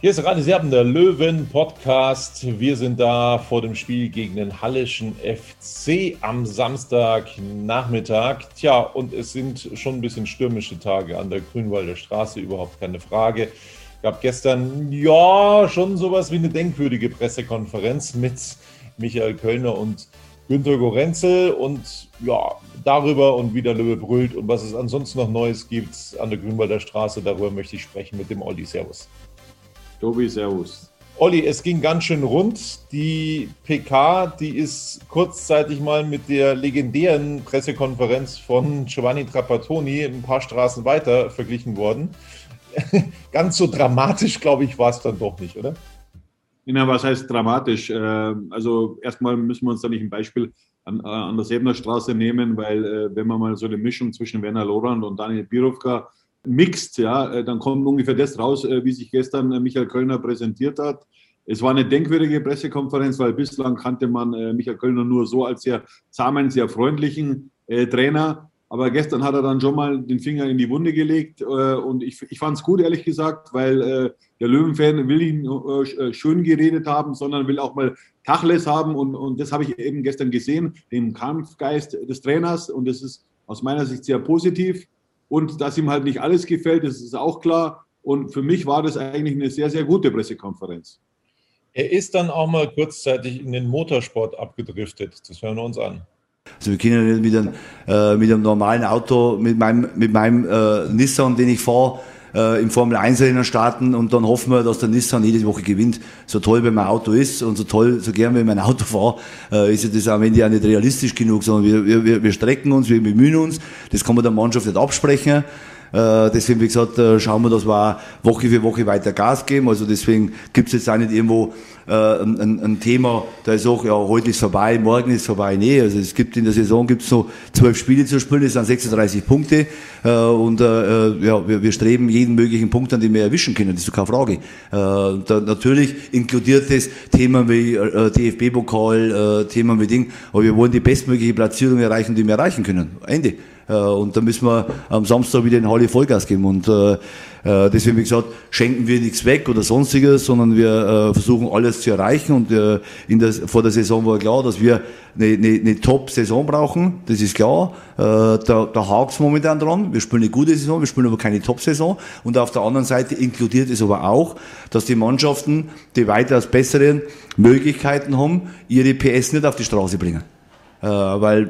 Hier ist Radio Serben, der Löwen-Podcast. Wir sind da vor dem Spiel gegen den Hallischen FC am Samstagnachmittag. Tja, und es sind schon ein bisschen stürmische Tage an der Grünwalder Straße, überhaupt keine Frage. Gab gestern, ja, schon sowas wie eine denkwürdige Pressekonferenz mit Michael Kölner und Günter Gorenzel und ja, darüber und wie der Löwe brüllt und was es ansonsten noch Neues gibt an der Grünwalder Straße, darüber möchte ich sprechen mit dem Olli. Servus. Tobi, Servus. Olli, es ging ganz schön rund. Die PK, die ist kurzzeitig mal mit der legendären Pressekonferenz von Giovanni Trapattoni ein paar Straßen weiter verglichen worden. ganz so dramatisch, glaube ich, war es dann doch nicht, oder? Ja, was heißt dramatisch? Ähm, Also erstmal müssen wir uns da nicht ein Beispiel an, äh, an der Sebner Straße nehmen, weil äh, wenn man mal so eine Mischung zwischen Werner Lorand und Daniel Birovka mixt, ja, äh, dann kommt ungefähr das raus, äh, wie sich gestern äh, Michael Kölner präsentiert hat. Es war eine denkwürdige Pressekonferenz, weil bislang kannte man äh, Michael Kölner nur so als sehr zahmen, sehr freundlichen äh, Trainer. Aber gestern hat er dann schon mal den Finger in die Wunde gelegt äh, und ich, ich fand es gut, ehrlich gesagt, weil äh, der Löwenfan will ihn äh, schön geredet haben, sondern will auch mal Tacheles haben und, und das habe ich eben gestern gesehen, den Kampfgeist des Trainers und das ist aus meiner Sicht sehr positiv und dass ihm halt nicht alles gefällt, das ist auch klar und für mich war das eigentlich eine sehr, sehr gute Pressekonferenz. Er ist dann auch mal kurzzeitig in den Motorsport abgedriftet. Das hören wir uns an. Also wir können nicht mit einem, äh, mit einem normalen Auto, mit meinem, mit meinem äh, Nissan, den ich fahre, äh, im Formel 1 Rennen starten und dann hoffen wir, dass der Nissan jede Woche gewinnt. So toll wie mein Auto ist und so toll, so gern wie mein Auto fahre, äh, ist ja das am Ende auch nicht realistisch genug, sondern wir, wir, wir strecken uns, wir bemühen uns. Das kann man der Mannschaft nicht absprechen. Äh, deswegen, wie gesagt, äh, schauen wir, dass wir auch Woche für Woche weiter Gas geben. Also deswegen gibt es jetzt auch nicht irgendwo äh, ein, ein, Thema, da ist auch, ja, heute ist vorbei, morgen ist vorbei. Nee, also es gibt in der Saison gibt's so zwölf Spiele zu spielen, das sind 36 Punkte und ja, wir, wir streben jeden möglichen Punkt an, den wir erwischen können, das ist keine Frage. Da, natürlich inkludiert das Themen wie DFB-Pokal, Themen wie Ding, aber wir wollen die bestmögliche Platzierung erreichen, die wir erreichen können. Ende. Äh, und da müssen wir am Samstag wieder in Halle Vollgas geben. Und äh, äh, deswegen, wie gesagt, schenken wir nichts weg oder sonstiges, sondern wir äh, versuchen alles zu erreichen. Und äh, in der, vor der Saison war klar, dass wir eine, eine, eine Top-Saison brauchen. Das ist klar. Äh, da da hakt es momentan dran. Wir spielen eine gute Saison, wir spielen aber keine Top-Saison. Und auf der anderen Seite inkludiert es aber auch, dass die Mannschaften, die weitaus bessere Möglichkeiten haben, ihre PS nicht auf die Straße bringen. Äh, weil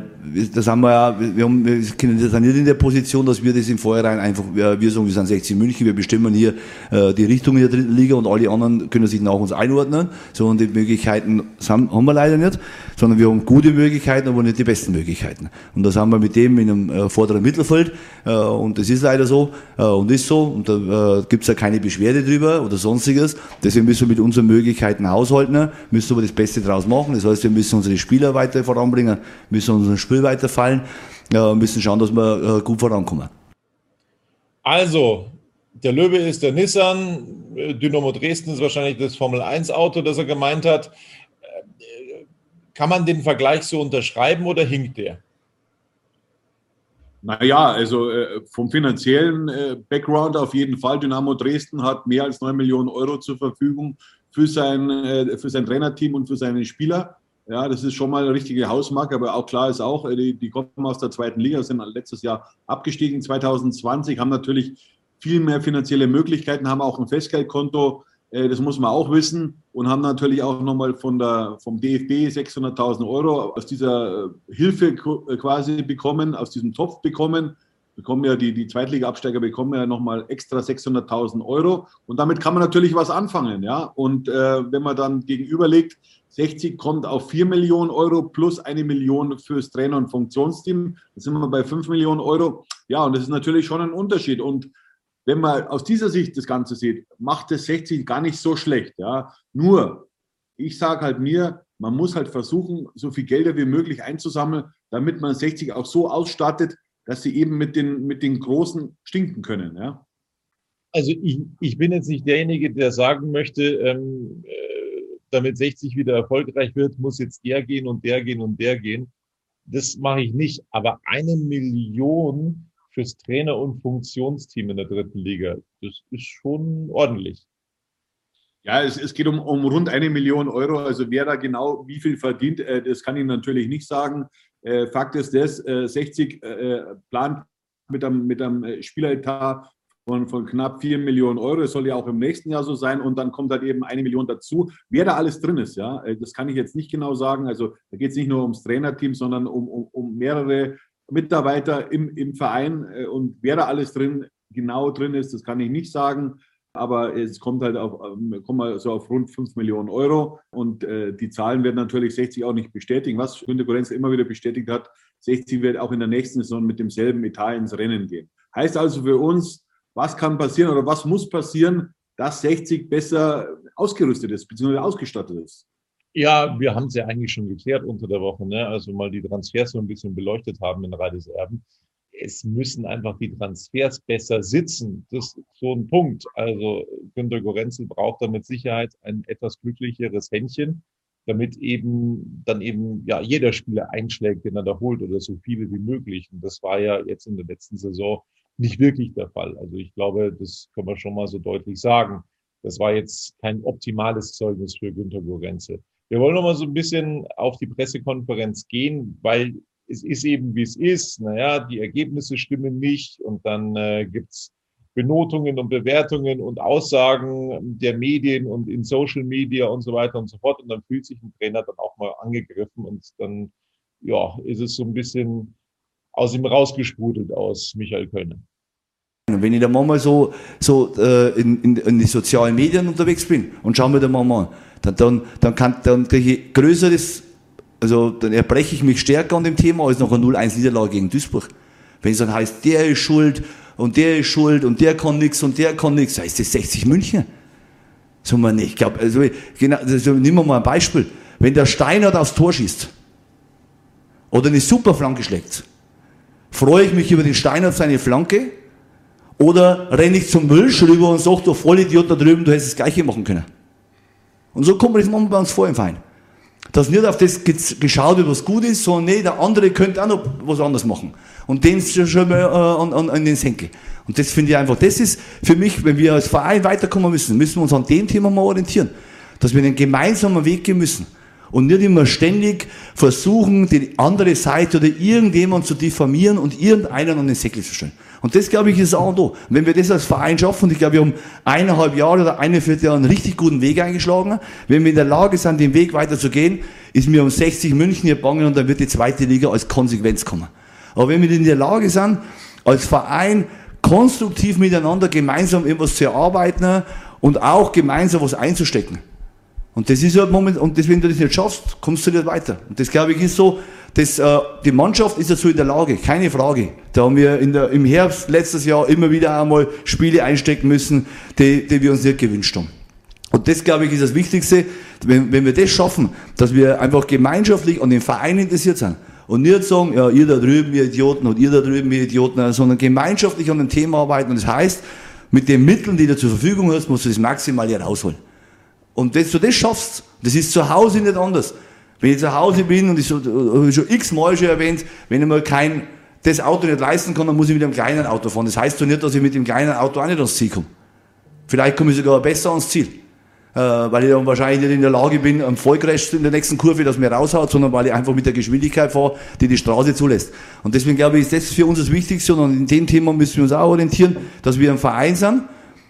das haben wir ja, wir, haben, wir sind nicht in der Position, dass wir das im Vorhinein einfach, wir, sagen, wir sind 16 München, wir bestimmen hier äh, die Richtung in der dritten Liga und alle anderen können sich nach uns einordnen. So und die Möglichkeiten haben wir leider nicht, sondern wir haben gute Möglichkeiten, aber nicht die besten Möglichkeiten. Und das haben wir mit dem in einem äh, vorderen Mittelfeld äh, und das ist leider so äh, und ist so und da gibt es ja keine Beschwerde drüber oder sonstiges. Deswegen müssen wir mit unseren Möglichkeiten haushalten, müssen aber das Beste draus machen. Das heißt, wir müssen unsere Spieler weiter voranbringen, müssen unser Spiel weiterfallen, müssen schauen, dass wir gut vorankommen. Also, der Löwe ist der Nissan, Dynamo Dresden ist wahrscheinlich das Formel 1 Auto, das er gemeint hat. Kann man den Vergleich so unterschreiben oder hinkt der? Naja, also äh, vom finanziellen äh, Background auf jeden Fall. Dynamo Dresden hat mehr als 9 Millionen Euro zur Verfügung für sein, äh, für sein Trainerteam und für seine Spieler. Ja, das ist schon mal eine richtige Hausmarke, aber auch klar ist auch, die, die kommen aus der zweiten Liga, sind letztes Jahr abgestiegen 2020, haben natürlich viel mehr finanzielle Möglichkeiten, haben auch ein Festgeldkonto, das muss man auch wissen und haben natürlich auch nochmal von der, vom DFB 600.000 Euro aus dieser äh, Hilfe quasi bekommen, aus diesem Topf bekommen. Bekommen ja die, die Zweitliga-Absteiger bekommen ja nochmal extra 600.000 Euro und damit kann man natürlich was anfangen. Ja? Und äh, wenn man dann gegenüberlegt, 60 kommt auf 4 Millionen Euro plus eine Million fürs Trainer- und Funktionsteam, dann sind wir bei 5 Millionen Euro. Ja, und das ist natürlich schon ein Unterschied. Und wenn man aus dieser Sicht das Ganze sieht, macht das 60 gar nicht so schlecht. Ja. Nur, ich sage halt mir, man muss halt versuchen, so viel Gelder wie möglich einzusammeln, damit man 60 auch so ausstattet, dass sie eben mit den, mit den Großen stinken können. Ja. Also ich, ich bin jetzt nicht derjenige, der sagen möchte, ähm, äh, damit 60 wieder erfolgreich wird, muss jetzt der gehen und der gehen und der gehen. Das mache ich nicht. Aber eine Million fürs Trainer- und Funktionsteam in der dritten Liga. Das ist schon ordentlich. Ja, es, es geht um, um rund eine Million Euro. Also wer da genau wie viel verdient, äh, das kann ich natürlich nicht sagen. Äh, Fakt ist das, äh, 60 äh, plant mit einem, mit einem Spieleretat von, von knapp 4 Millionen Euro. Das soll ja auch im nächsten Jahr so sein. Und dann kommt halt eben eine Million dazu. Wer da alles drin ist, ja, äh, das kann ich jetzt nicht genau sagen. Also da geht es nicht nur ums Trainerteam, sondern um, um, um mehrere Mitarbeiter im, im Verein äh, und wer da alles drin genau drin ist, das kann ich nicht sagen. Aber es kommt halt auf, ähm, kommt mal so auf rund 5 Millionen Euro. Und äh, die Zahlen werden natürlich 60 auch nicht bestätigen. Was Günter Gorenz immer wieder bestätigt hat, 60 wird auch in der nächsten Saison mit demselben Etat ins Rennen gehen. Heißt also für uns, was kann passieren oder was muss passieren, dass 60 besser ausgerüstet ist, beziehungsweise ausgestattet ist? Ja, wir haben es ja eigentlich schon geklärt unter der Woche, ne? also mal die Transfers so ein bisschen beleuchtet haben in Rades Erben. Es müssen einfach die Transfers besser sitzen. Das ist so ein Punkt. Also Günter Gorenzel braucht da mit Sicherheit ein etwas glücklicheres Händchen, damit eben dann eben ja jeder Spieler einschlägt, den er da holt oder so viele wie möglich. Und das war ja jetzt in der letzten Saison nicht wirklich der Fall. Also ich glaube, das können wir schon mal so deutlich sagen. Das war jetzt kein optimales Zeugnis für Günter Gorenzel. Wir wollen noch mal so ein bisschen auf die Pressekonferenz gehen, weil es ist eben, wie es ist. Naja, die Ergebnisse stimmen nicht und dann äh, gibt's Benotungen und Bewertungen und Aussagen der Medien und in Social Media und so weiter und so fort. Und dann fühlt sich ein Trainer dann auch mal angegriffen und dann, ja, ist es so ein bisschen aus ihm rausgesprudelt aus Michael Kölner. Wenn ich da mal so, so äh, in, in, in die sozialen Medien unterwegs bin und schaue mir da mal an, dann, dann, dann, kann, dann kriege ich größeres, also dann erbreche ich mich stärker an dem Thema als noch eine 0-1-Niederlage gegen Duisburg. Wenn es dann heißt, der ist schuld und der ist schuld und der kann nichts und der kann nichts, heißt das 60 München. So man nicht. Ich glaube, also, genau, also, nehmen wir mal ein Beispiel. Wenn der Steinert aufs Tor schießt oder eine super Flanke schlägt, freue ich mich über den Steinert seine Flanke oder renne ich zum Müll rüber und sage, du Vollidiot da drüben, du hättest das Gleiche machen können. Und so kommen wir das manchmal bei uns vor im Verein. Dass nicht auf das geschaut wird, was gut ist, sondern nee, der andere könnte auch noch was anderes machen. Und den schon mal äh, an, an, an den Senkel. Und das finde ich einfach, das ist für mich, wenn wir als Verein weiterkommen müssen, müssen wir uns an dem Thema mal orientieren. Dass wir einen gemeinsamen Weg gehen müssen. Und nicht immer ständig versuchen, die andere Seite oder irgendjemand zu diffamieren und irgendeinen an den Säckel zu stellen. Und das, glaube ich, ist auch da. wenn wir das als Verein schaffen, und ich glaube, wir haben eineinhalb Jahre oder eine Vierteljahr einen richtig guten Weg eingeschlagen, wenn wir in der Lage sind, den Weg weiter zu gehen, ist mir um 60 München hier bangen und dann wird die zweite Liga als Konsequenz kommen. Aber wenn wir in der Lage sind, als Verein konstruktiv miteinander gemeinsam etwas zu erarbeiten und auch gemeinsam was einzustecken, und das ist halt moment, und das, wenn du das nicht schaffst, kommst du nicht weiter. Und das glaube ich ist so, dass, äh, die Mannschaft ist dazu in der Lage, keine Frage. Da haben wir in der, im Herbst letztes Jahr immer wieder einmal Spiele einstecken müssen, die, die wir uns nicht gewünscht haben. Und das, glaube ich, ist das Wichtigste, wenn, wenn wir das schaffen, dass wir einfach gemeinschaftlich an den Verein interessiert sind. Und nicht sagen, ja, ihr da drüben, ihr Idioten, und ihr da drüben, ihr Idioten, sondern gemeinschaftlich an dem Thema arbeiten. Und das heißt, mit den Mitteln, die du zur Verfügung hast, musst du das maximal hier rausholen. Und wenn du das schaffst, das ist zu Hause nicht anders. Wenn ich zu Hause bin, und ich so, habe schon x-mal schon erwähnt, wenn ich mal kein, das Auto nicht leisten kann, dann muss ich mit einem kleinen Auto fahren. Das heißt doch nicht, dass ich mit dem kleinen Auto auch nicht ans Ziel komme. Vielleicht komme ich sogar besser ans Ziel. Äh, weil ich dann wahrscheinlich nicht in der Lage bin, am Vollcrash in der nächsten Kurve, dass mir raushaut, sondern weil ich einfach mit der Geschwindigkeit fahre, die die Straße zulässt. Und deswegen glaube ich, ist das für uns das Wichtigste und in dem Thema müssen wir uns auch orientieren, dass wir ein Verein sind.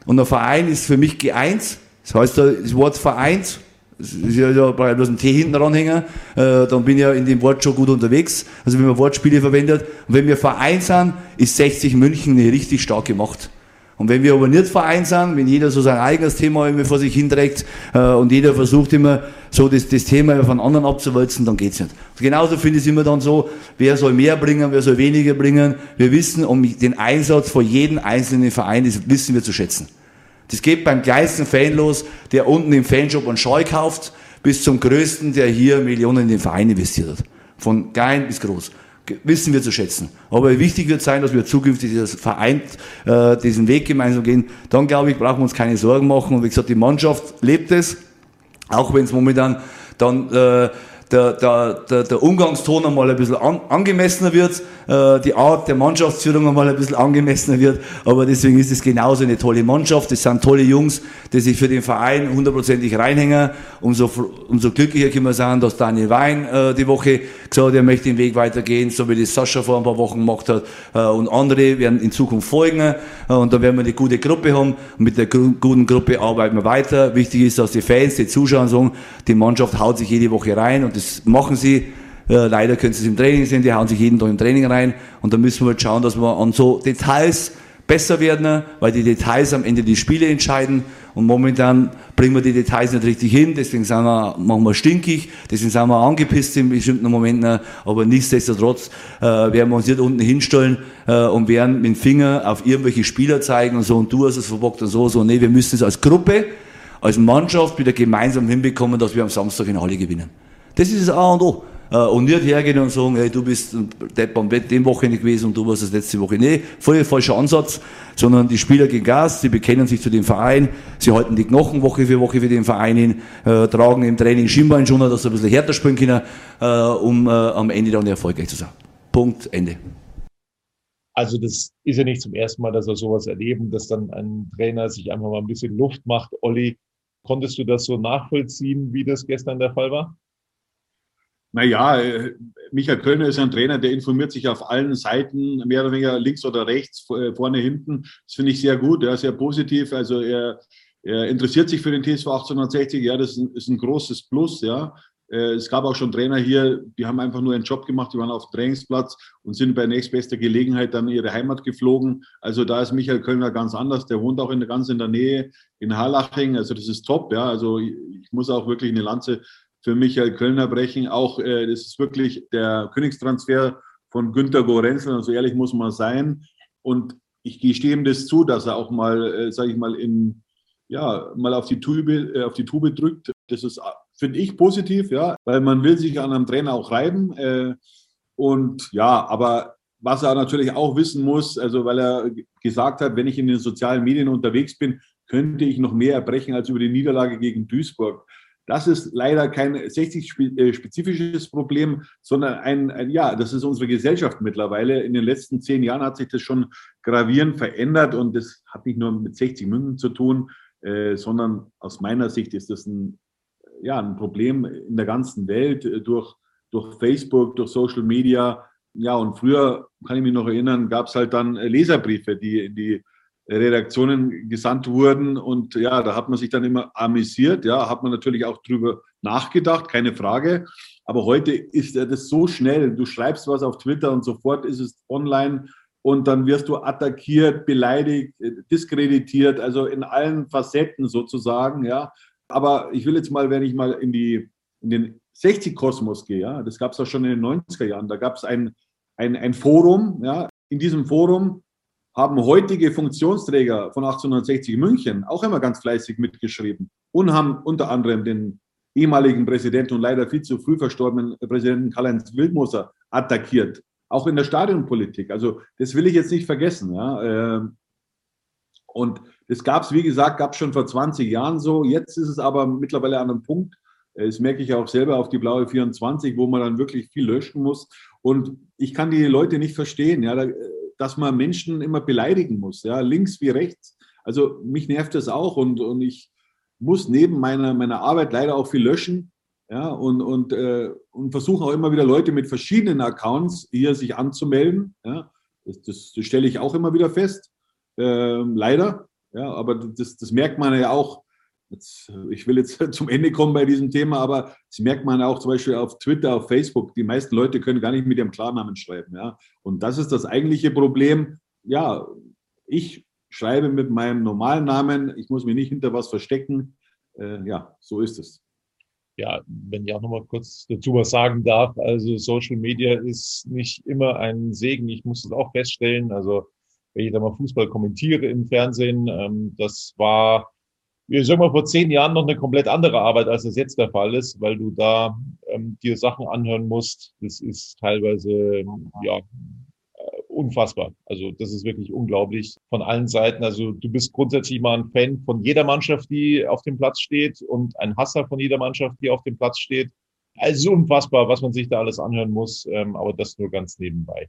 Und ein Verein ist für mich geeint. Das heißt, das Wort vereint, ja, ja bloß ein T hinten ranhängen, äh, dann bin ich ja in dem Wort schon gut unterwegs. Also wenn man Wortspiele verwendet. Und wenn wir Verein sind, ist 60 München eine richtig starke Macht. Und wenn wir aber nicht Verein sind, wenn jeder so sein eigenes Thema immer vor sich hinträgt äh, und jeder versucht immer so das, das Thema von anderen abzuwälzen, dann geht's nicht. Und genauso finde ich es immer dann so, wer soll mehr bringen, wer soll weniger bringen. Wir wissen um den Einsatz von jedem einzelnen Verein, das wissen wir zu schätzen. Das geht beim kleinsten Fan los, der unten im Fanshop einen Scheu kauft, bis zum größten, der hier Millionen in den Verein investiert hat. Von klein bis groß wissen wir zu schätzen. Aber wichtig wird sein, dass wir zukünftig das vereint äh, diesen Weg gemeinsam gehen. Dann glaube ich, brauchen wir uns keine Sorgen machen. Und wie gesagt, die Mannschaft lebt es, auch wenn es momentan dann äh, der, der, der, der Umgangston einmal ein bisschen an, angemessener wird, äh, die Art der Mannschaftsführung einmal ein bisschen angemessener wird. Aber deswegen ist es genauso eine tolle Mannschaft. Das sind tolle Jungs, die sich für den Verein hundertprozentig reinhängen. Umso, umso glücklicher können wir sein, dass Daniel Wein äh, die Woche gesagt hat, er möchte den Weg weitergehen, so wie das Sascha vor ein paar Wochen gemacht hat. Äh, und andere werden in Zukunft folgen. Äh, und da werden wir eine gute Gruppe haben. Und mit der guten Gruppe arbeiten wir weiter. Wichtig ist, dass die Fans, die Zuschauer sagen, die Mannschaft haut sich jede Woche rein und das machen sie. Äh, leider können sie es im Training sehen, die hauen sich jeden Tag im Training rein. Und da müssen wir halt schauen, dass wir an so Details besser werden, weil die Details am Ende die Spiele entscheiden. Und momentan bringen wir die Details nicht richtig hin, deswegen sind wir manchmal stinkig, deswegen sind wir angepisst in bestimmten Momenten, aber nichtsdestotrotz äh, werden wir uns nicht unten hinstellen äh, und werden mit dem Finger auf irgendwelche Spieler zeigen und so, und du hast es verbockt und so, so. Nee, wir müssen es als Gruppe, als Mannschaft wieder gemeinsam hinbekommen, dass wir am Samstag in Halle gewinnen. Das ist das A und O. Äh, und nicht hergehen und sagen, hey, du bist Depp am Bett dem Wochenende gewesen und du warst das letzte Woche. Nee, voll falscher Ansatz, sondern die Spieler gehen Gas, sie bekennen sich zu dem Verein, sie halten die Knochen Woche für Woche für den Verein hin, äh, tragen im Training Schienbein schon, dass sie ein bisschen härter spielen können, äh, um äh, am Ende dann erfolgreich zu sein. Punkt, Ende. Also das ist ja nicht zum ersten Mal, dass wir sowas erleben, dass dann ein Trainer sich einfach mal ein bisschen Luft macht. Olli, konntest du das so nachvollziehen, wie das gestern der Fall war? Naja, äh, Michael Kölner ist ein Trainer, der informiert sich auf allen Seiten, mehr oder weniger links oder rechts, äh, vorne, hinten. Das finde ich sehr gut, ja, sehr positiv. Also er, er interessiert sich für den TSV 1860, ja, das ist ein, ist ein großes Plus, ja. Äh, es gab auch schon Trainer hier, die haben einfach nur einen Job gemacht, die waren auf dem Trainingsplatz und sind bei nächstbester Gelegenheit dann in ihre Heimat geflogen. Also da ist Michael Kölner ganz anders. Der wohnt auch in ganz in der Nähe in Harlaching. Also das ist top. Ja, also ich muss auch wirklich eine Lanze für Michael Kölner brechen. Auch äh, das ist wirklich der Königstransfer von Günter Gorenzel, so ehrlich muss man sein. Und ich gestehe ihm das zu, dass er auch mal, äh, sage ich mal, in, ja, mal auf die Tube, äh, auf die Tube drückt. Das ist, finde ich, positiv, ja, weil man will sich an einem Trainer auch reiben. Äh, und ja, aber was er natürlich auch wissen muss, also weil er gesagt hat, wenn ich in den sozialen Medien unterwegs bin, könnte ich noch mehr erbrechen als über die Niederlage gegen Duisburg. Das ist leider kein 60-spezifisches äh, Problem, sondern ein, ein, ja, das ist unsere Gesellschaft mittlerweile. In den letzten zehn Jahren hat sich das schon gravierend verändert und das hat nicht nur mit 60 Münzen zu tun, äh, sondern aus meiner Sicht ist das ein, ja, ein Problem in der ganzen Welt äh, durch, durch Facebook, durch Social Media. Ja, und früher, kann ich mich noch erinnern, gab es halt dann Leserbriefe, die, die Redaktionen gesandt wurden. Und ja, da hat man sich dann immer amüsiert. Ja, hat man natürlich auch drüber nachgedacht, keine Frage. Aber heute ist das so schnell. Du schreibst was auf Twitter und sofort ist es online und dann wirst du attackiert, beleidigt, diskreditiert, also in allen Facetten sozusagen. Ja, aber ich will jetzt mal, wenn ich mal in die in den 60-Kosmos gehe, ja, das gab es auch schon in den 90er Jahren. Da gab es ein, ein, ein Forum, ja, in diesem Forum haben heutige Funktionsträger von 1860 München auch immer ganz fleißig mitgeschrieben und haben unter anderem den ehemaligen Präsidenten und leider viel zu früh verstorbenen Präsidenten Karl-Heinz Wildmoser attackiert. Auch in der Stadionpolitik. Also das will ich jetzt nicht vergessen. Ja. Ähm, und Das gab es, wie gesagt, gab es schon vor 20 Jahren so. Jetzt ist es aber mittlerweile an einem Punkt, äh, das merke ich auch selber auf die blaue 24, wo man dann wirklich viel löschen muss. Und ich kann die Leute nicht verstehen, ja, dass man Menschen immer beleidigen muss, ja, links wie rechts. Also mich nervt das auch und, und ich muss neben meiner, meiner Arbeit leider auch viel löschen. Ja, und, und, äh, und versuche auch immer wieder Leute mit verschiedenen Accounts hier sich anzumelden. Ja, das, das, das stelle ich auch immer wieder fest. Äh, leider. Ja, aber das, das merkt man ja auch. Jetzt, ich will jetzt zum Ende kommen bei diesem Thema, aber das merkt man auch zum Beispiel auf Twitter, auf Facebook. Die meisten Leute können gar nicht mit ihrem Klarnamen schreiben. Ja? Und das ist das eigentliche Problem. Ja, ich schreibe mit meinem normalen Namen. Ich muss mich nicht hinter was verstecken. Äh, ja, so ist es ja, wenn ich auch nochmal kurz dazu was sagen darf, also Social Media ist nicht immer ein Segen. Ich muss es auch feststellen. Also wenn ich da mal Fußball kommentiere im Fernsehen, ähm, das war, ich sag mal, vor zehn Jahren noch eine komplett andere Arbeit, als das jetzt der Fall ist, weil du da ähm, dir Sachen anhören musst. Das ist teilweise, ja, unfassbar. Also das ist wirklich unglaublich von allen Seiten. Also du bist grundsätzlich mal ein Fan von jeder Mannschaft, die auf dem Platz steht und ein Hasser von jeder Mannschaft, die auf dem Platz steht. Also unfassbar, was man sich da alles anhören muss, ähm, aber das nur ganz nebenbei.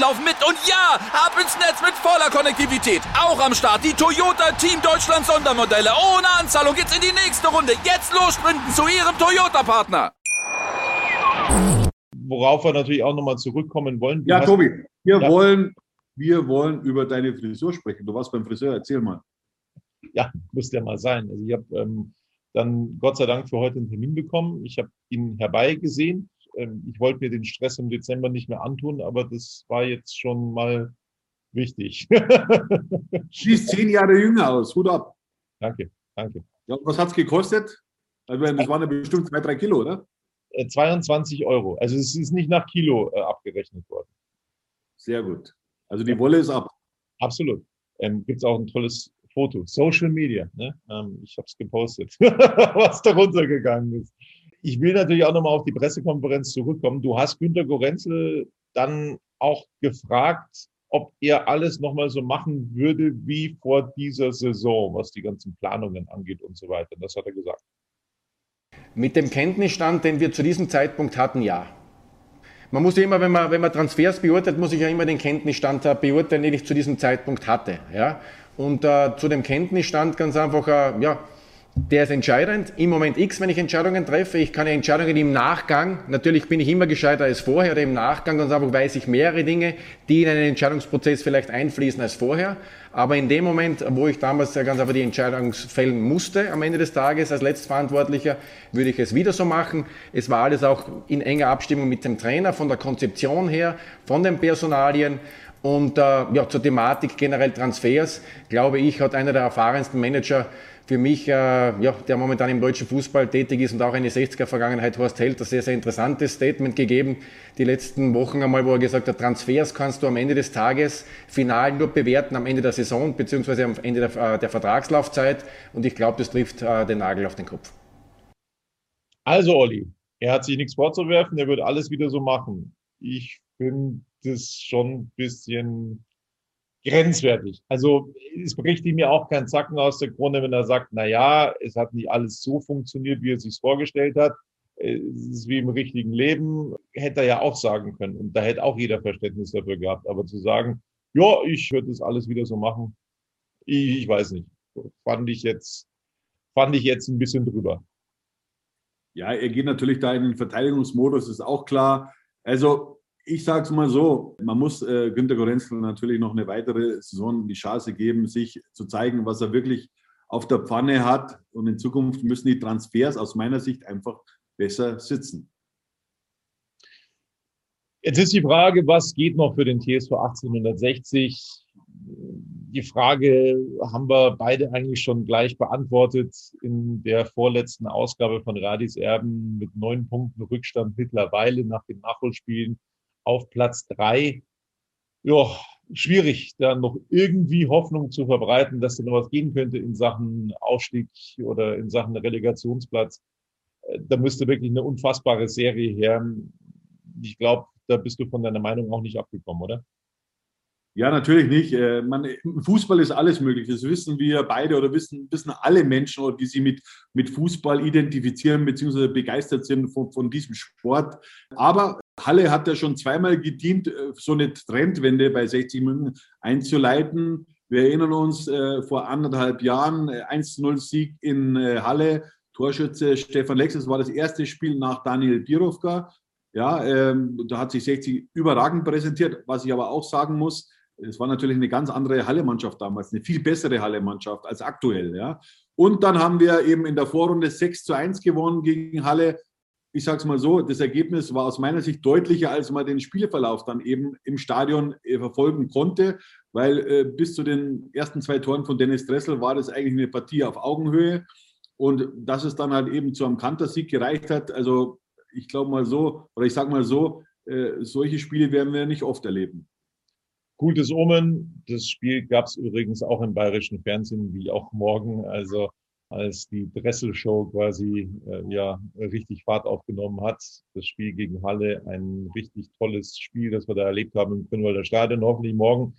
laufen mit. Und ja, ab ins Netz mit voller Konnektivität. Auch am Start die Toyota Team Deutschland Sondermodelle. Ohne Anzahlung geht's in die nächste Runde. Jetzt los sprinten zu ihrem Toyota-Partner. Worauf wir natürlich auch nochmal zurückkommen wollen. Du ja, Tobi, wir, ja. wollen, wir wollen über deine Frisur sprechen. Du warst beim Friseur, erzähl mal ja, müsste ja mal sein. Also ich habe ähm, dann Gott sei Dank für heute einen Termin bekommen. Ich habe ihn herbeigesehen. Ähm, ich wollte mir den Stress im Dezember nicht mehr antun, aber das war jetzt schon mal wichtig. Schießt zehn Jahre jünger aus. Hut ab. Danke, danke. Ja, was hat es gekostet? Also das waren ja bestimmt zwei, drei Kilo, oder? 22 äh, Euro. Also es ist nicht nach Kilo äh, abgerechnet worden. Sehr gut. Also die Wolle ist ab. Absolut. Ähm, Gibt es auch ein tolles Foto, Social Media. Ne? Ähm, ich habe es gepostet, was da runtergegangen ist. Ich will natürlich auch nochmal auf die Pressekonferenz zurückkommen. Du hast Günter Gorenzel dann auch gefragt, ob er alles nochmal so machen würde wie vor dieser Saison, was die ganzen Planungen angeht und so weiter. Das hat er gesagt. Mit dem Kenntnisstand, den wir zu diesem Zeitpunkt hatten, ja. Man muss ja immer, wenn man, wenn man Transfers beurteilt, muss ich ja immer den Kenntnisstand beurteilen, den ich zu diesem Zeitpunkt hatte. Ja? Und äh, zu dem Kenntnisstand ganz einfach, äh, ja, der ist entscheidend. Im Moment X, wenn ich Entscheidungen treffe, ich kann ja Entscheidungen im Nachgang, natürlich bin ich immer gescheiter als vorher oder im Nachgang, ganz einfach weiß ich mehrere Dinge, die in einen Entscheidungsprozess vielleicht einfließen als vorher. Aber in dem Moment, wo ich damals ganz einfach die Entscheidung fällen musste, am Ende des Tages als Letztverantwortlicher, würde ich es wieder so machen. Es war alles auch in enger Abstimmung mit dem Trainer, von der Konzeption her, von den Personalien. Und äh, ja, zur Thematik generell Transfers, glaube ich, hat einer der erfahrensten Manager für mich, äh, ja, der momentan im deutschen Fußball tätig ist und auch eine 60er-Vergangenheit, Horst Held, ein sehr, sehr interessantes Statement gegeben, die letzten Wochen einmal, wo er gesagt hat, Transfers kannst du am Ende des Tages final nur bewerten, am Ende der Saison, beziehungsweise am Ende der, äh, der Vertragslaufzeit. Und ich glaube, das trifft äh, den Nagel auf den Kopf. Also, Olli, er hat sich nichts vorzuwerfen, er wird alles wieder so machen. Ich finde das schon ein bisschen grenzwertig. Also es bricht ihm ja auch kein Zacken aus der Krone, wenn er sagt, na ja, es hat nicht alles so funktioniert, wie er sich vorgestellt hat. Es ist wie im richtigen Leben, hätte er ja auch sagen können. Und da hätte auch jeder Verständnis dafür gehabt. Aber zu sagen, ja, ich würde das alles wieder so machen, ich, ich weiß nicht. Fand ich jetzt, fand ich jetzt ein bisschen drüber. Ja, er geht natürlich da in den Verteidigungsmodus, ist auch klar. Also ich sage es mal so, man muss äh, Günter Gorenzel natürlich noch eine weitere Saison die Chance geben, sich zu zeigen, was er wirklich auf der Pfanne hat. Und in Zukunft müssen die Transfers aus meiner Sicht einfach besser sitzen. Jetzt ist die Frage, was geht noch für den TSV 1860? die Frage haben wir beide eigentlich schon gleich beantwortet in der vorletzten Ausgabe von Radis Erben mit neun Punkten Rückstand mittlerweile nach den Nachholspielen auf Platz drei. Ja, schwierig, da noch irgendwie Hoffnung zu verbreiten, dass da noch was gehen könnte in Sachen Aufstieg oder in Sachen Relegationsplatz. Äh, da müsste wirklich eine unfassbare Serie her. Ich glaube, da bist du von deiner Meinung auch nicht abgekommen, oder? Ja, natürlich nicht. Äh, man, Fußball ist alles möglich. Das wissen wir beide oder wissen, wissen alle Menschen, die sich mit, mit Fußball identifizieren bzw. begeistert sind von, von diesem Sport. Aber Halle hat ja schon zweimal gedient, äh, so eine Trendwende bei 60 München einzuleiten. Wir erinnern uns äh, vor anderthalb Jahren 1-0-Sieg in Halle. Torschütze Stefan Lex, das war das erste Spiel nach Daniel Birovka. Ja, ähm, da hat sich 60 überragend präsentiert. Was ich aber auch sagen muss, es war natürlich eine ganz andere Halle-Mannschaft damals, eine viel bessere Halle-Mannschaft als aktuell. Ja. Und dann haben wir eben in der Vorrunde 6 zu 1 gewonnen gegen Halle. Ich sage es mal so, das Ergebnis war aus meiner Sicht deutlicher, als man den Spielverlauf dann eben im Stadion äh, verfolgen konnte, weil äh, bis zu den ersten zwei Toren von Dennis Dressel war das eigentlich eine Partie auf Augenhöhe. Und dass es dann halt eben zu einem Kantersieg gereicht hat, also ich glaube mal so, oder ich sage mal so, äh, solche Spiele werden wir nicht oft erleben. Gutes Omen. Das Spiel gab es übrigens auch im bayerischen Fernsehen, wie auch morgen. Also als die Dressel-Show quasi äh, ja richtig Fahrt aufgenommen hat. Das Spiel gegen Halle, ein richtig tolles Spiel, das wir da erlebt haben im Grünwalder Stadion. Hoffentlich morgen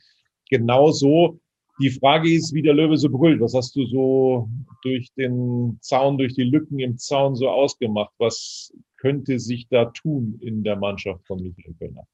genauso. Die Frage ist, wie der Löwe so brüllt. Was hast du so durch den Zaun, durch die Lücken im Zaun so ausgemacht? Was könnte sich da tun in der Mannschaft von Michael Kölner?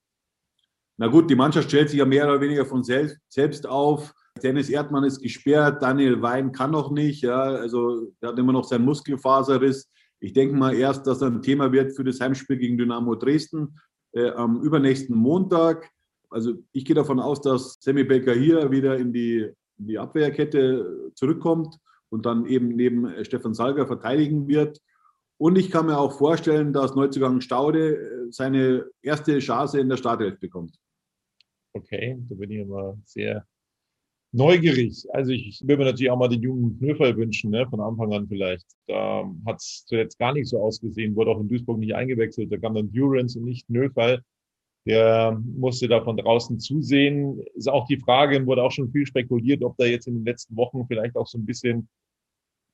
Na gut, die Mannschaft stellt sich ja mehr oder weniger von selbst auf. Dennis Erdmann ist gesperrt, Daniel Wein kann noch nicht. Ja, also er hat immer noch seinen Muskelfaserriss. Ich denke mal erst, dass das ein Thema wird für das Heimspiel gegen Dynamo Dresden äh, am übernächsten Montag. Also ich gehe davon aus, dass Sammy Becker hier wieder in die, in die Abwehrkette zurückkommt und dann eben neben Stefan Salger verteidigen wird. Und ich kann mir auch vorstellen, dass Neuzugang Staude äh, seine erste Chance in der Startelf bekommt. Okay, da bin ich immer sehr neugierig. Also ich würde mir natürlich auch mal den jungen Knöferl wünschen, ne, von Anfang an vielleicht. Da hat es zuletzt gar nicht so ausgesehen, wurde auch in Duisburg nicht eingewechselt. Da kam dann Durance und nicht Nöferl. Der musste da von draußen zusehen. Ist auch die Frage, wurde auch schon viel spekuliert, ob da jetzt in den letzten Wochen vielleicht auch so ein bisschen,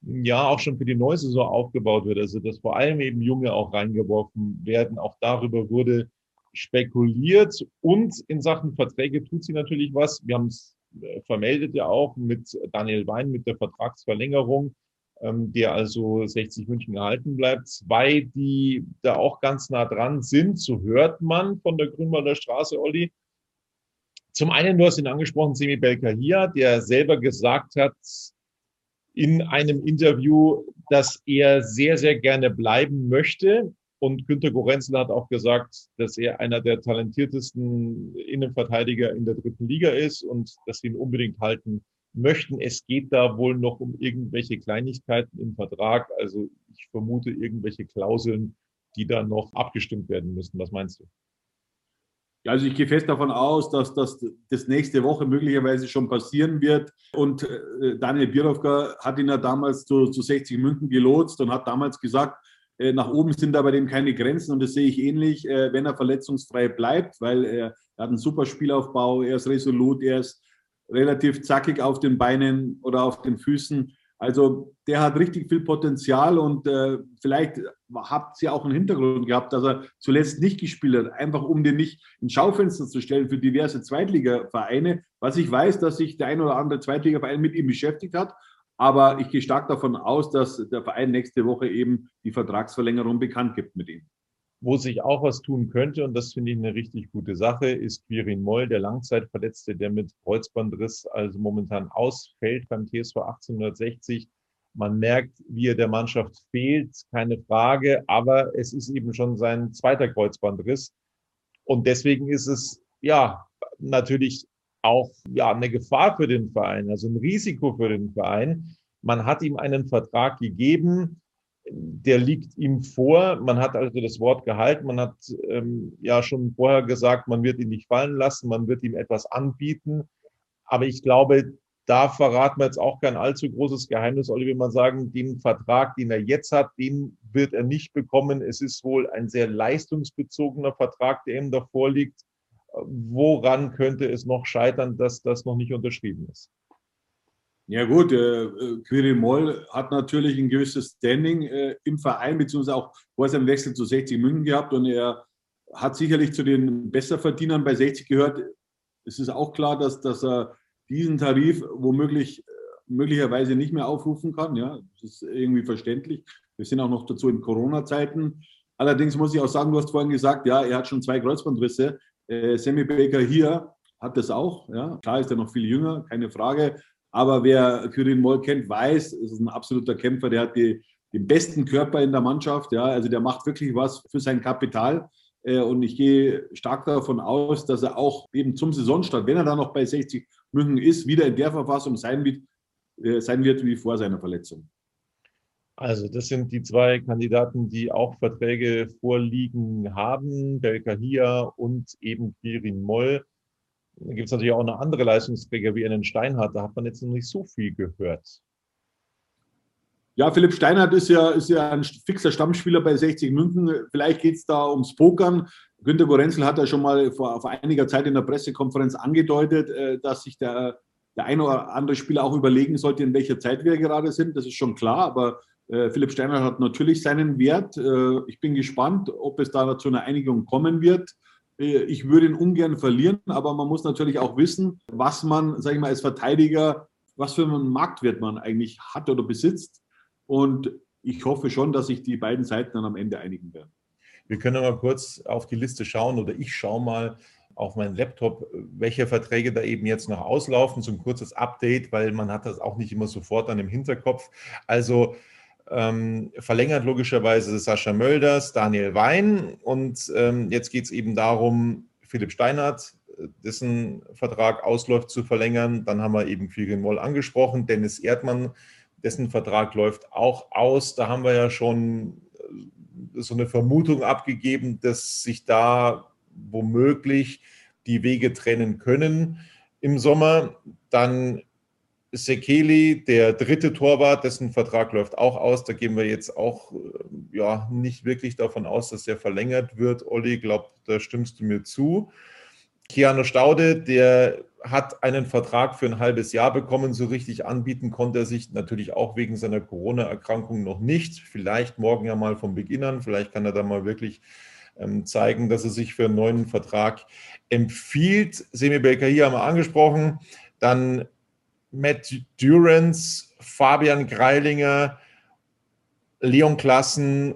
ja, auch schon für die neue Saison aufgebaut wird. Also, dass vor allem eben Junge auch reingeworfen werden. Auch darüber wurde spekuliert und in Sachen Verträge tut sie natürlich was. Wir haben es vermeldet ja auch mit Daniel Wein mit der Vertragsverlängerung, ähm, der also 60 München gehalten bleibt. Zwei, die da auch ganz nah dran sind, so hört man von der Grünwalder Straße, Olli. Zum einen, du hast ihn angesprochen, Semi Belkahia, der selber gesagt hat in einem Interview, dass er sehr, sehr gerne bleiben möchte und Günter Gorenzel hat auch gesagt, dass er einer der talentiertesten Innenverteidiger in der dritten Liga ist und dass sie ihn unbedingt halten möchten. Es geht da wohl noch um irgendwelche Kleinigkeiten im Vertrag. Also ich vermute irgendwelche Klauseln, die da noch abgestimmt werden müssen. Was meinst du? Also ich gehe fest davon aus, dass das, das nächste Woche möglicherweise schon passieren wird. Und äh, Daniel Birovka hat ihn ja damals zu, zu 60 München gelotst und hat damals gesagt, nach oben sind da bei dem keine Grenzen und das sehe ich ähnlich, äh, wenn er verletzungsfrei bleibt, weil er, er hat einen super Spielaufbau, er ist resolut, er ist relativ zackig auf den Beinen oder auf den Füßen. Also der hat richtig viel Potenzial und äh, vielleicht habt ihr auch einen Hintergrund gehabt, dass er zuletzt nicht gespielt hat, einfach um den nicht ins Schaufenster zu stellen für diverse Zweitligavereine. Was ich weiß, dass sich der ein oder andere Zweitligaverein mit ihm beschäftigt hat aber ich gehe stark davon aus, dass der Verein nächste Woche eben die Vertragsverlängerung bekannt gibt mit ihm. Wo sich auch was tun könnte, und das finde ich eine richtig gute Sache, ist Quirin Moll, der Langzeitverletzte, der mit Kreuzbandriss also momentan ausfällt beim TSV 1860. Man merkt, wie er der Mannschaft fehlt, keine Frage, aber es ist eben schon sein zweiter Kreuzbandriss. Und deswegen ist es, ja, natürlich auch ja eine Gefahr für den Verein, also ein Risiko für den Verein. Man hat ihm einen Vertrag gegeben, der liegt ihm vor. Man hat also das Wort gehalten. Man hat ähm, ja schon vorher gesagt, man wird ihn nicht fallen lassen, man wird ihm etwas anbieten. Aber ich glaube, da verraten wir jetzt auch kein allzu großes Geheimnis, Olli, wenn man sagen, den Vertrag, den er jetzt hat, den wird er nicht bekommen. Es ist wohl ein sehr leistungsbezogener Vertrag, der ihm da vorliegt. Woran könnte es noch scheitern, dass das noch nicht unterschrieben ist? Ja gut, äh, Quirin Moll hat natürlich ein gewisses Standing äh, im Verein, beziehungsweise auch vor seinem Wechsel zu 60 München gehabt und er hat sicherlich zu den Besserverdienern bei 60 gehört. Es ist auch klar, dass, dass er diesen Tarif womöglich äh, möglicherweise nicht mehr aufrufen kann. Ja, das ist irgendwie verständlich. Wir sind auch noch dazu in Corona-Zeiten. Allerdings muss ich auch sagen, du hast vorhin gesagt, ja, er hat schon zwei Kreuzbandrisse. Äh, Sammy Baker hier hat das auch. Ja. Klar ist er noch viel jünger, keine Frage. Aber wer Kyrin Moll kennt, weiß, es ist ein absoluter Kämpfer. Der hat die, den besten Körper in der Mannschaft. Ja. Also der macht wirklich was für sein Kapital. Äh, und ich gehe stark davon aus, dass er auch eben zum Saisonstart, wenn er dann noch bei 60 München ist, wieder in der Verfassung sein wird, äh, sein wird wie vor seiner Verletzung. Also das sind die zwei Kandidaten, die auch Verträge vorliegen haben, Belka Hia und eben Kirin Moll. Da gibt es natürlich auch eine andere Leistungsträger wie einen Steinhardt, da hat man jetzt noch nicht so viel gehört. Ja, Philipp Steinhardt ist ja, ist ja ein fixer Stammspieler bei 60 München. Vielleicht geht es da ums Pokern. Günter Gorenzel hat ja schon mal vor, vor, einiger Zeit in der Pressekonferenz angedeutet, äh, dass sich der, der eine oder andere Spieler auch überlegen sollte, in welcher Zeit wir gerade sind. Das ist schon klar, aber äh, Philipp Steiner hat natürlich seinen Wert. Äh, ich bin gespannt, ob es da zu einer Einigung kommen wird. Äh, ich würde ihn ungern verlieren, aber man muss natürlich auch wissen, was man, sage ich mal, als Verteidiger, was für einen Marktwert man eigentlich hat oder besitzt. Und ich hoffe schon, dass sich die beiden Seiten dann am Ende einigen werden. Wir können mal kurz auf die Liste schauen oder ich schaue mal auf meinen Laptop, welche Verträge da eben jetzt noch auslaufen. So ein kurzes Update, weil man hat das auch nicht immer sofort dann im Hinterkopf. Also ähm, verlängert logischerweise Sascha Mölders, Daniel Wein und ähm, jetzt geht es eben darum, Philipp Steinhardt, dessen Vertrag ausläuft, zu verlängern. Dann haben wir eben Quirin Moll angesprochen, Dennis Erdmann, dessen Vertrag läuft auch aus. Da haben wir ja schon äh, so eine Vermutung abgegeben, dass sich da womöglich die Wege trennen können im Sommer. Dann Sekeli, der dritte Torwart, dessen Vertrag läuft auch aus. Da gehen wir jetzt auch äh, ja, nicht wirklich davon aus, dass der verlängert wird. Olli, glaubt, da stimmst du mir zu. Keanu Staude, der hat einen Vertrag für ein halbes Jahr bekommen. So richtig anbieten konnte er sich natürlich auch wegen seiner Corona-Erkrankung noch nicht. Vielleicht morgen ja mal vom Beginn an. Vielleicht kann er da mal wirklich ähm, zeigen, dass er sich für einen neuen Vertrag empfiehlt. Semi Belka hier haben wir angesprochen. Dann Matt Durance, Fabian Greilinger, Leon Klassen,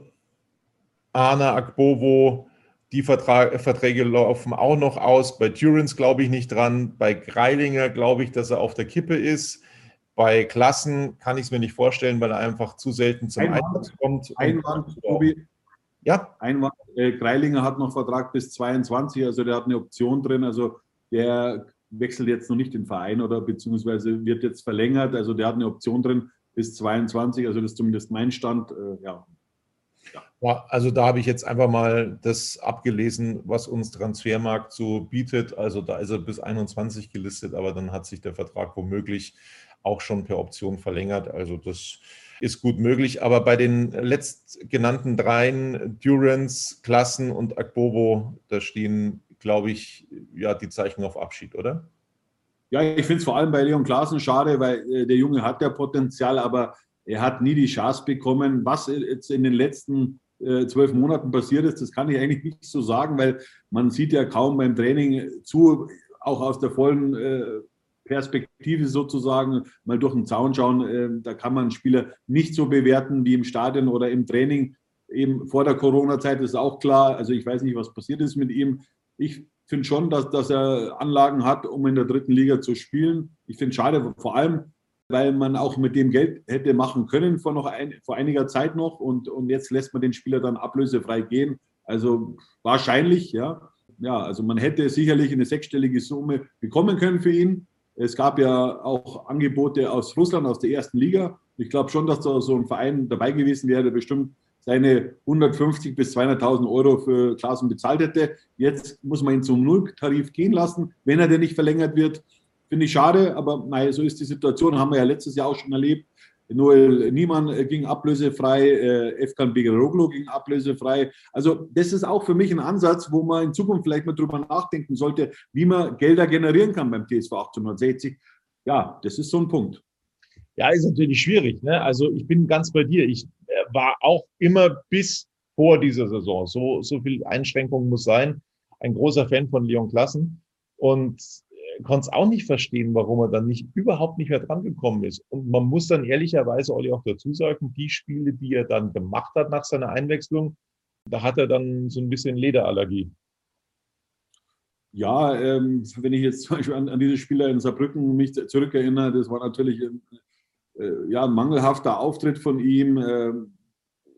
Arne Akbovo, die Vertrag, Verträge laufen auch noch aus. Bei Durance glaube ich nicht dran. Bei Greilinger glaube ich, dass er auf der Kippe ist. Bei Klassen kann ich es mir nicht vorstellen, weil er einfach zu selten zum Einwand, Einsatz kommt. Einwand, Tobi. Ja. Einwand. Äh, Greilinger hat noch Vertrag bis 22, also der hat eine Option drin. Also der wechselt jetzt noch nicht den Verein oder beziehungsweise wird jetzt verlängert. Also der hat eine Option drin bis 22, also das ist zumindest mein Stand. Äh, ja. ja. Also da habe ich jetzt einfach mal das abgelesen, was uns Transfermarkt so bietet. Also da ist er bis 21 gelistet, aber dann hat sich der Vertrag womöglich auch schon per Option verlängert. Also das ist gut möglich. Aber bei den letztgenannten dreien, Durance, Klassen und Akbobo, da stehen glaube ich, ja, die Zeichen auf Abschied, oder? Ja, ich finde es vor allem bei Leon Klaassen schade, weil äh, der Junge hat ja Potenzial, aber er hat nie die Chance bekommen. Was jetzt in den letzten äh, zwölf Monaten passiert ist, das kann ich eigentlich nicht so sagen, weil man sieht ja kaum beim Training zu, auch aus der vollen äh, Perspektive sozusagen, mal durch den Zaun schauen. Äh, da kann man Spieler nicht so bewerten wie im Stadion oder im Training. Eben vor der Corona-Zeit ist auch klar. Also ich weiß nicht, was passiert ist mit ihm ich finde schon, dass, dass er Anlagen hat, um in der dritten Liga zu spielen. Ich finde es schade, vor allem, weil man auch mit dem Geld hätte machen können vor, noch ein, vor einiger Zeit noch und, und jetzt lässt man den Spieler dann ablösefrei gehen. Also wahrscheinlich, ja. Ja, also man hätte sicherlich eine sechsstellige Summe bekommen können für ihn. Es gab ja auch Angebote aus Russland, aus der ersten Liga. Ich glaube schon, dass da so ein Verein dabei gewesen wäre, der bestimmt seine 150 bis 200.000 Euro für Klassen bezahlt hätte. Jetzt muss man ihn zum Nulltarif gehen lassen, wenn er denn nicht verlängert wird. finde ich schade, aber naja, so ist die Situation, haben wir ja letztes Jahr auch schon erlebt. Noel Niemann äh, ging ablösefrei, äh, Efkan Begeroglu ging ablösefrei. Also das ist auch für mich ein Ansatz, wo man in Zukunft vielleicht mal drüber nachdenken sollte, wie man Gelder generieren kann beim TSV 1860. Ja, das ist so ein Punkt. Ja, ist natürlich schwierig. Ne? Also ich bin ganz bei dir. Ich äh, war auch immer bis vor dieser Saison, so, so viel Einschränkungen muss sein, ein großer Fan von Leon Klassen und äh, konnte es auch nicht verstehen, warum er dann nicht überhaupt nicht mehr dran gekommen ist. Und man muss dann ehrlicherweise Olli auch dazu sagen, die Spiele, die er dann gemacht hat nach seiner Einwechslung, da hat er dann so ein bisschen Lederallergie. Ja, ähm, wenn ich jetzt zum Beispiel an, an diese Spieler in Saarbrücken mich zurückerinnere, das war natürlich äh, ja, mangelhafter Auftritt von ihm. Äh,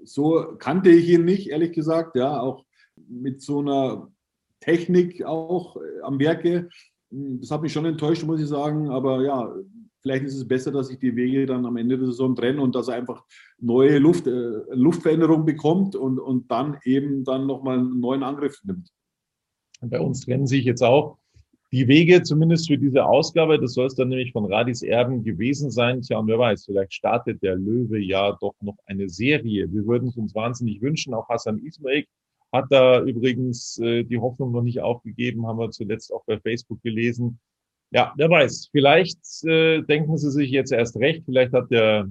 so kannte ich ihn nicht, ehrlich gesagt. Ja, auch mit so einer Technik auch äh, am Werke. Das hat mich schon enttäuscht, muss ich sagen. Aber ja, vielleicht ist es besser, dass sich die Wege dann am Ende der Saison trennen und dass er einfach neue Luft, äh, Luftveränderung bekommt und, und dann eben dann nochmal einen neuen Angriff nimmt. Bei uns trennen sich jetzt auch die Wege zumindest für diese Ausgabe. Das soll es dann nämlich von Radis Erben gewesen sein. Tja, und wer weiß, vielleicht startet der Löwe ja doch noch eine Serie. Wir würden es uns wahnsinnig wünschen. Auch Hassan Ismail hat da übrigens äh, die Hoffnung noch nicht aufgegeben, haben wir zuletzt auch bei Facebook gelesen. Ja, wer weiß, vielleicht äh, denken sie sich jetzt erst recht. Vielleicht hat der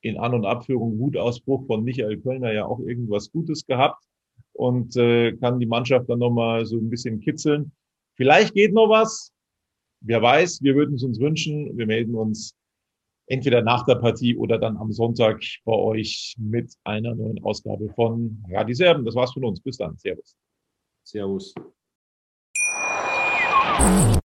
in An- und Abführung Wutausbruch von Michael Kölner ja auch irgendwas Gutes gehabt und äh, kann die Mannschaft dann nochmal so ein bisschen kitzeln. Vielleicht geht noch was. Wer weiß, wir würden es uns wünschen. Wir melden uns entweder nach der Partie oder dann am Sonntag bei euch mit einer neuen Ausgabe von Radi Serben. Das war's von uns. Bis dann. Servus. Servus.